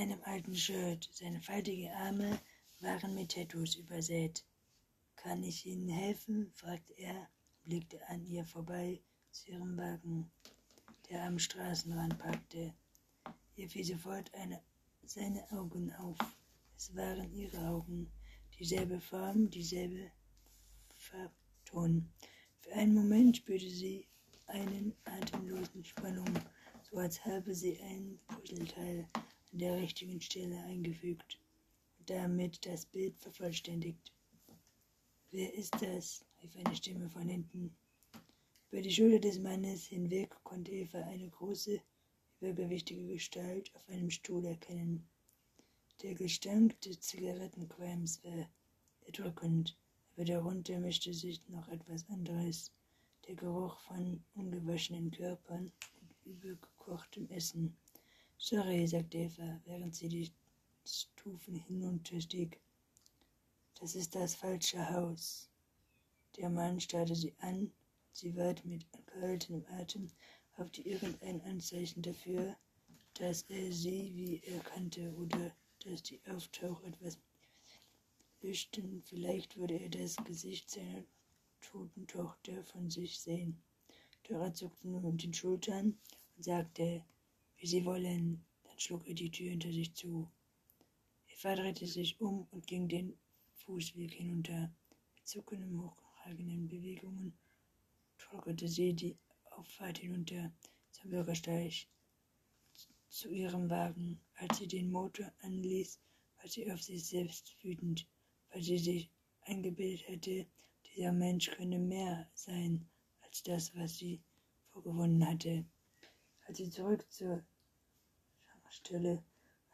einem alten Shirt. Seine faltigen Arme waren mit Tattoos übersät. Kann ich Ihnen helfen? fragte er, blickte an ihr vorbei zu ihrem Wagen, der am Straßenrand parkte. Ihr fiel sofort eine, seine Augen auf. Es waren ihre Augen, dieselbe Form, dieselbe Farbton. Für einen Moment spürte sie einen atemlosen Spannung, so als habe sie ein Puzzleteil an der richtigen Stelle eingefügt und damit das Bild vervollständigt. Wer ist das? rief eine Stimme von hinten. Über die Schulter des Mannes hinweg konnte Eva eine große, übergewichtige Gestalt auf einem Stuhl erkennen. Der Gestank des Zigarettenqualms war erdrückend, aber darunter mischte sich noch etwas anderes. Der Geruch von ungewaschenen Körpern und übergekochtem Essen. Sorry, sagte Eva, während sie die Stufen hinunterstieg. Das ist das falsche Haus. Der Mann starrte sie an. Sie wartete mit angehaltenem Atem auf die irgendein Anzeichen dafür, dass er sie wie er kannte oder dass die Auftauch etwas löschten. Vielleicht würde er das Gesicht seiner toten Tochter von sich sehen. Dora zuckte nur mit den Schultern und sagte, wie sie wollen. Dann schlug er die Tür hinter sich zu. Eva drehte sich um und ging den Fußweg hinunter. Mit zuckenden, hochtragenden Bewegungen trockerte sie die Auffahrt hinunter zum Bürgersteig zu ihrem Wagen. Als sie den Motor anließ, war sie auf sich selbst wütend, weil sie sich eingebildet hätte, dieser Mensch könne mehr sein als das, was sie vorgefunden hatte. Als sie zurück zur Stelle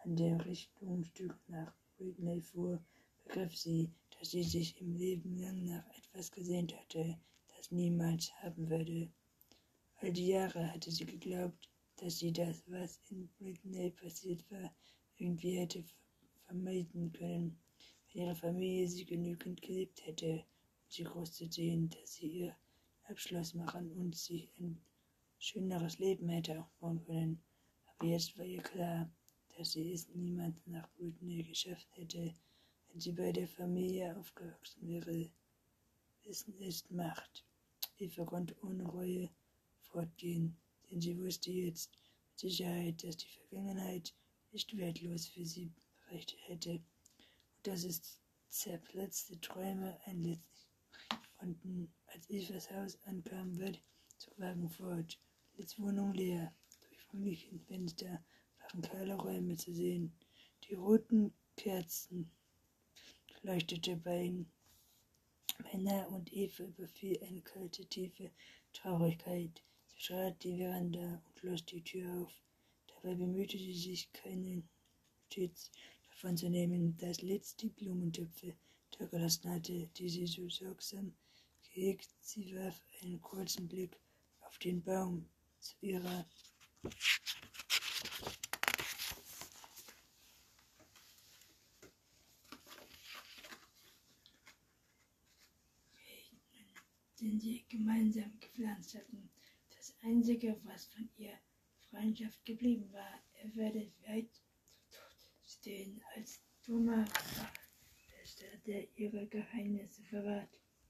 an der Richtungsstück nach Whitney fuhr, begriff sie, dass sie sich im Leben lang nach etwas gesehnt hatte, das niemals haben würde. All die Jahre hatte sie geglaubt, dass sie das, was in Britney passiert war, irgendwie hätte vermeiden können, wenn ihre Familie sie genügend geliebt hätte, um sie groß dass sie ihr Abschluss machen und sich ein schöneres Leben hätte aufbauen können. Aber jetzt war ihr klar, dass sie es niemand nach Britney geschafft hätte, wenn sie bei der Familie aufgewachsen wäre. Wissen ist Macht. Eva konnte ohne Reue fortgehen denn sie wusste jetzt mit Sicherheit, dass die Vergangenheit nicht wertlos für sie berichtet hätte und dass es zerplatzte Träume einletzlich konnten. Als Evas Haus ankam, wird Wagen fort. Litz Wohnung leer. Durch freundlichen Fenster waren kahle Räume zu sehen. Die roten Kerzen leuchtete bei ihnen. Männer und Eva überfiel eine kalte, tiefe Traurigkeit. Sie trat die Veranda und schloss die Tür auf. Dabei bemühte sie sich, keinen Notiz davon zu nehmen, dass Litz die Blumentöpfe dagelassen hatte, die sie so sorgsam gehegt. Sie warf einen kurzen Blick auf den Baum zu ihrer den sie gemeinsam gepflanzt hatten. Das Einzige, was von ihr Freundschaft geblieben war, er werde weit zu Tod stehen als dummer Bester, der ihre Geheimnisse verwahrt.